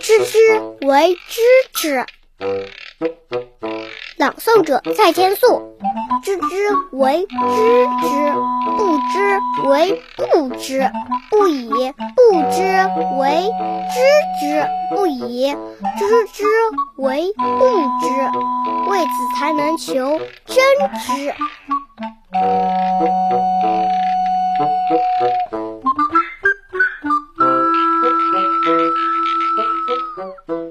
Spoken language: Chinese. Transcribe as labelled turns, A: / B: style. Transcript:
A: 知之为知之。朗诵者蔡天素。知之为知之，不知为不知，不以不知为知之，不以知之为不知，为此才能求真知。Thank you.